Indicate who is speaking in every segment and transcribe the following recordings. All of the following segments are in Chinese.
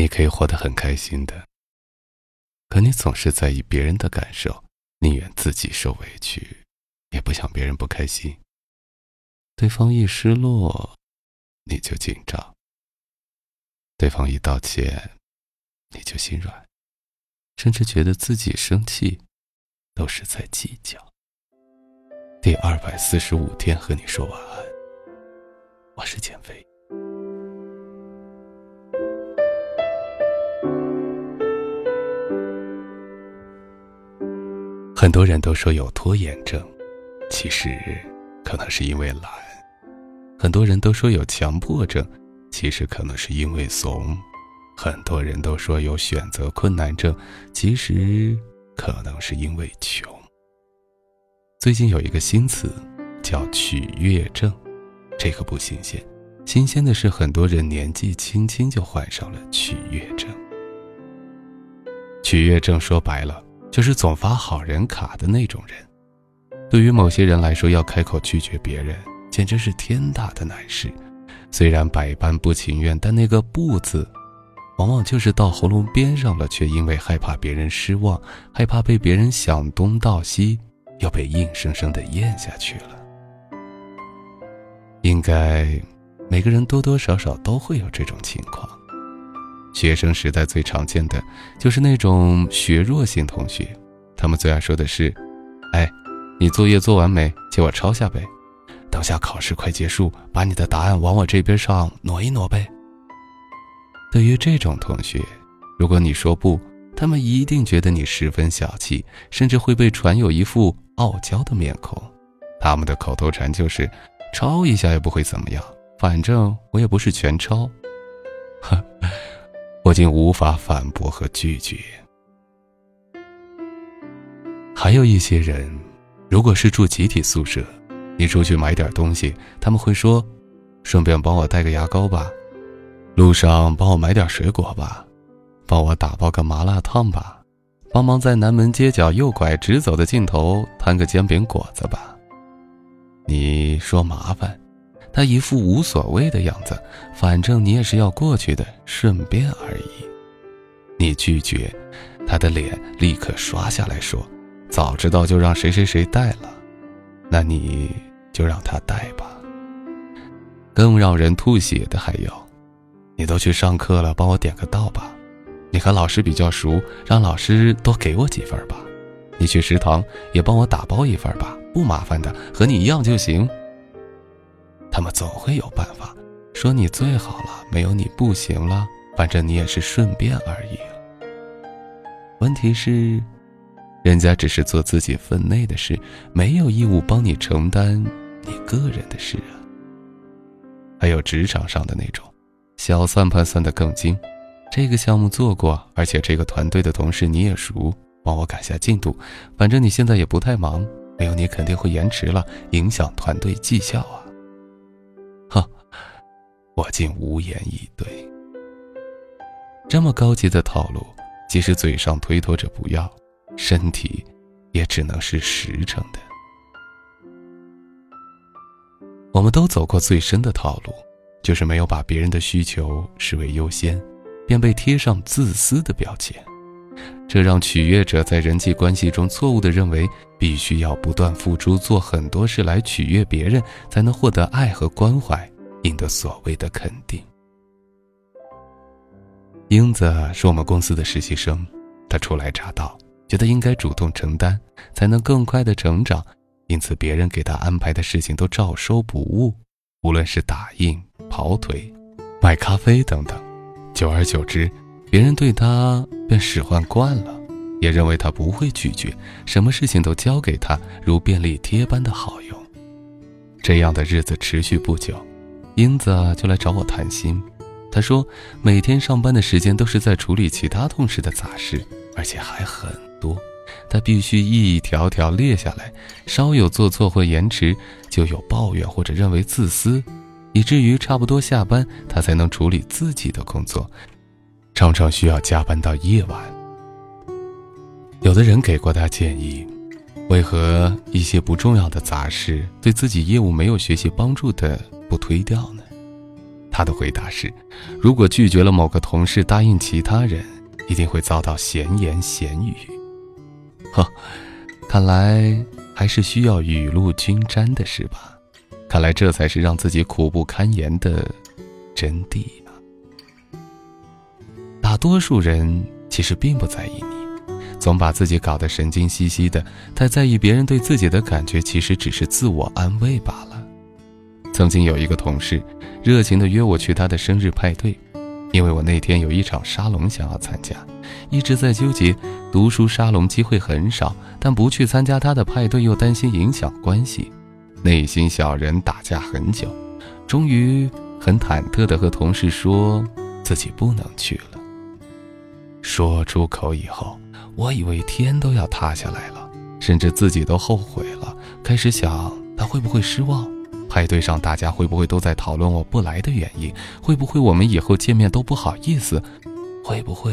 Speaker 1: 你可以活得很开心的。可你总是在意别人的感受，宁愿自己受委屈，也不想别人不开心。对方一失落，你就紧张；对方一道歉，你就心软，甚至觉得自己生气都是在计较。第二百四十五天和你说晚安，我是减肥。很多人都说有拖延症，其实可能是因为懒。很多人都说有强迫症，其实可能是因为怂；很多人都说有选择困难症，其实可能是因为穷。最近有一个新词，叫取悦症，这个不新鲜，新鲜的是很多人年纪轻轻就患上了取悦症。取悦症说白了，就是总发好人卡的那种人。对于某些人来说，要开口拒绝别人。简直是天大的难事，虽然百般不情愿，但那个“不”字，往往就是到喉咙边上了，却因为害怕别人失望，害怕被别人想东道西，又被硬生生的咽下去了。应该每个人多多少少都会有这种情况。学生时代最常见的就是那种学弱型同学，他们最爱说的是：“哎，你作业做完没？借我抄下呗。”等下考试快结束，把你的答案往我这边上挪一挪呗。对于这种同学，如果你说不，他们一定觉得你十分小气，甚至会被传有一副傲娇的面孔。他们的口头禅就是：“抄一下也不会怎么样，反正我也不是全抄。”呵，我竟无法反驳和拒绝。还有一些人，如果是住集体宿舍。你出去买点东西，他们会说：“顺便帮我带个牙膏吧，路上帮我买点水果吧，帮我打包个麻辣烫吧，帮忙在南门街角右拐直走的尽头摊个煎饼果子吧。”你说麻烦，他一副无所谓的样子，反正你也是要过去的，顺便而已。你拒绝，他的脸立刻刷下来说：“早知道就让谁谁谁带了。”那你。就让他带吧。更让人吐血的还有，你都去上课了，帮我点个到吧。你和老师比较熟，让老师多给我几份吧。你去食堂也帮我打包一份吧，不麻烦的，和你一样就行。他们总会有办法，说你最好了，没有你不行了，反正你也是顺便而已。问题是，人家只是做自己分内的事，没有义务帮你承担。你个人的事啊，还有职场上的那种，小算盘算得更精。这个项目做过，而且这个团队的同事你也熟，帮我赶下进度。反正你现在也不太忙，没有你肯定会延迟了，影响团队绩效啊。我竟无言以对。这么高级的套路，即使嘴上推脱着不要，身体也只能是实诚的。我们都走过最深的套路，就是没有把别人的需求视为优先，便被贴上自私的标签。这让取悦者在人际关系中错误地认为，必须要不断付出，做很多事来取悦别人，才能获得爱和关怀，赢得所谓的肯定。英子是我们公司的实习生，她初来乍到，觉得应该主动承担，才能更快的成长。因此，别人给她安排的事情都照收不误，无论是打印、跑腿、卖咖啡等等。久而久之，别人对她便使唤惯了，也认为她不会拒绝，什么事情都交给她，如便利贴般的好用。这样的日子持续不久，英子就来找我谈心。他说，每天上班的时间都是在处理其他同事的杂事，而且还很多。他必须一条条列下来，稍有做错或延迟，就有抱怨或者认为自私，以至于差不多下班，他才能处理自己的工作，常常需要加班到夜晚。有的人给过他建议，为何一些不重要的杂事，对自己业务没有学习帮助的不推掉呢？他的回答是：如果拒绝了某个同事答应其他人，一定会遭到闲言闲语。呵，看来还是需要雨露均沾的是吧？看来这才是让自己苦不堪言的真谛啊！大多数人其实并不在意你，总把自己搞得神经兮兮的，太在意别人对自己的感觉，其实只是自我安慰罢了。曾经有一个同事。热情地约我去他的生日派对，因为我那天有一场沙龙想要参加，一直在纠结读书沙龙机会很少，但不去参加他的派对又担心影响关系，内心小人打架很久，终于很忐忑地和同事说自己不能去了。说出口以后，我以为天都要塌下来了，甚至自己都后悔了，开始想他会不会失望。派对上，大家会不会都在讨论我不来的原因？会不会我们以后见面都不好意思？会不会？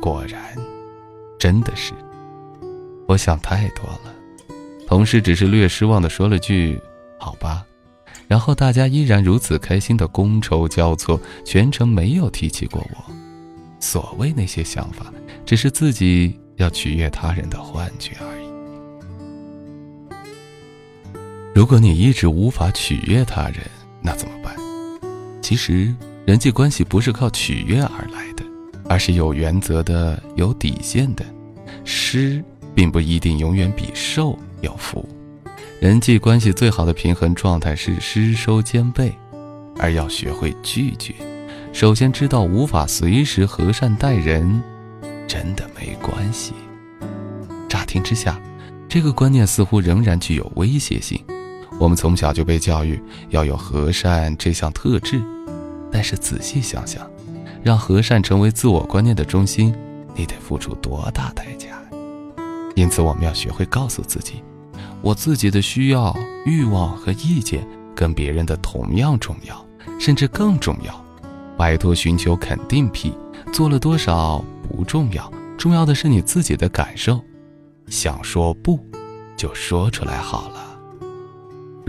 Speaker 1: 果然，真的是。我想太多了。同事只是略失望的说了句“好吧”，然后大家依然如此开心的觥筹交错，全程没有提起过我。所谓那些想法，只是自己要取悦他人的幻觉而已。如果你一直无法取悦他人，那怎么办？其实人际关系不是靠取悦而来的，而是有原则的、有底线的。施并不一定永远比受要福。人际关系最好的平衡状态是施收兼备，而要学会拒绝。首先知道无法随时和善待人，真的没关系。乍听之下，这个观念似乎仍然具有威胁性。我们从小就被教育要有和善这项特质，但是仔细想想，让和善成为自我观念的中心，你得付出多大代价？因此，我们要学会告诉自己，我自己的需要、欲望和意见跟别人的同样重要，甚至更重要。摆脱寻求肯定癖，做了多少不重要，重要的是你自己的感受。想说不，就说出来好了。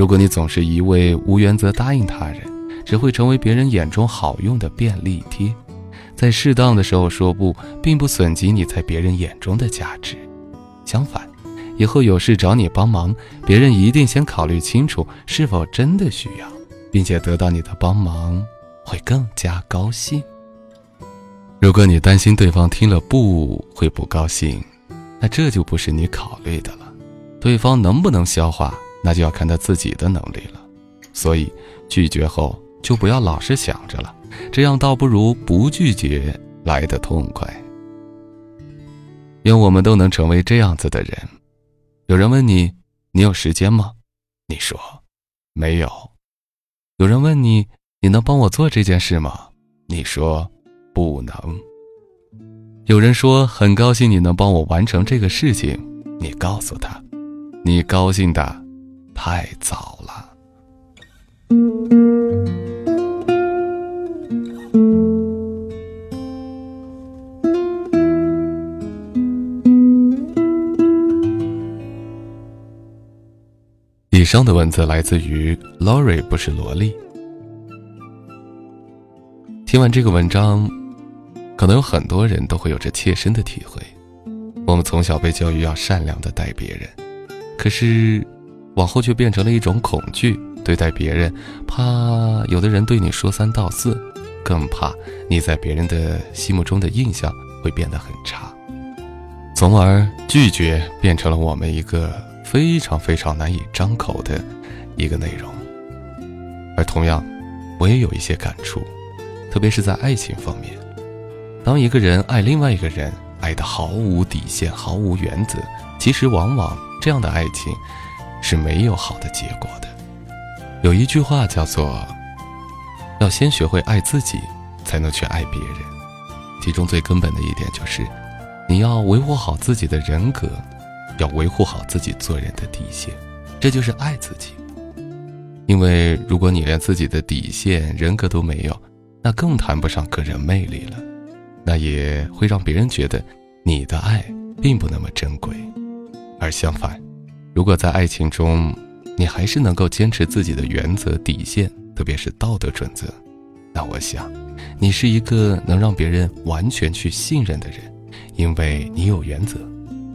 Speaker 1: 如果你总是一味无原则答应他人，只会成为别人眼中好用的便利贴。在适当的时候说不，并不损及你在别人眼中的价值。相反，以后有事找你帮忙，别人一定先考虑清楚是否真的需要，并且得到你的帮忙，会更加高兴。如果你担心对方听了不会不高兴，那这就不是你考虑的了。对方能不能消化？那就要看他自己的能力了，所以拒绝后就不要老是想着了，这样倒不如不拒绝来的痛快。愿我们都能成为这样子的人。有人问你，你有时间吗？你说没有。有人问你，你能帮我做这件事吗？你说不能。有人说很高兴你能帮我完成这个事情，你告诉他，你高兴的。太早了。以上的文字来自于 Lori，不是萝莉。听完这个文章，可能有很多人都会有着切身的体会。我们从小被教育要善良的待别人，可是。往后却变成了一种恐惧，对待别人，怕有的人对你说三道四，更怕你在别人的心目中的印象会变得很差，从而拒绝变成了我们一个非常非常难以张口的一个内容。而同样，我也有一些感触，特别是在爱情方面，当一个人爱另外一个人，爱的毫无底线、毫无原则，其实往往这样的爱情。是没有好的结果的。有一句话叫做：“要先学会爱自己，才能去爱别人。”其中最根本的一点就是，你要维护好自己的人格，要维护好自己做人的底线，这就是爱自己。因为如果你连自己的底线、人格都没有，那更谈不上个人魅力了，那也会让别人觉得你的爱并不那么珍贵，而相反。如果在爱情中你还是能够坚持自己的原则底线，特别是道德准则，那我想，你是一个能让别人完全去信任的人，因为你有原则，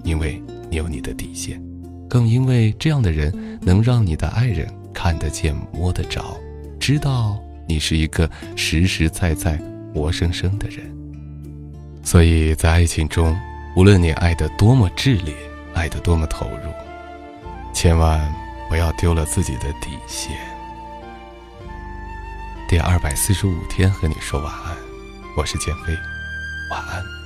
Speaker 1: 因为你有你的底线，更因为这样的人能让你的爱人看得见、摸得着，知道你是一个实实在在、活生生的人。所以在爱情中，无论你爱得多么炽烈，爱得多么投入，千万不要丢了自己的底线。第二百四十五天和你说晚安，我是建飞，晚安。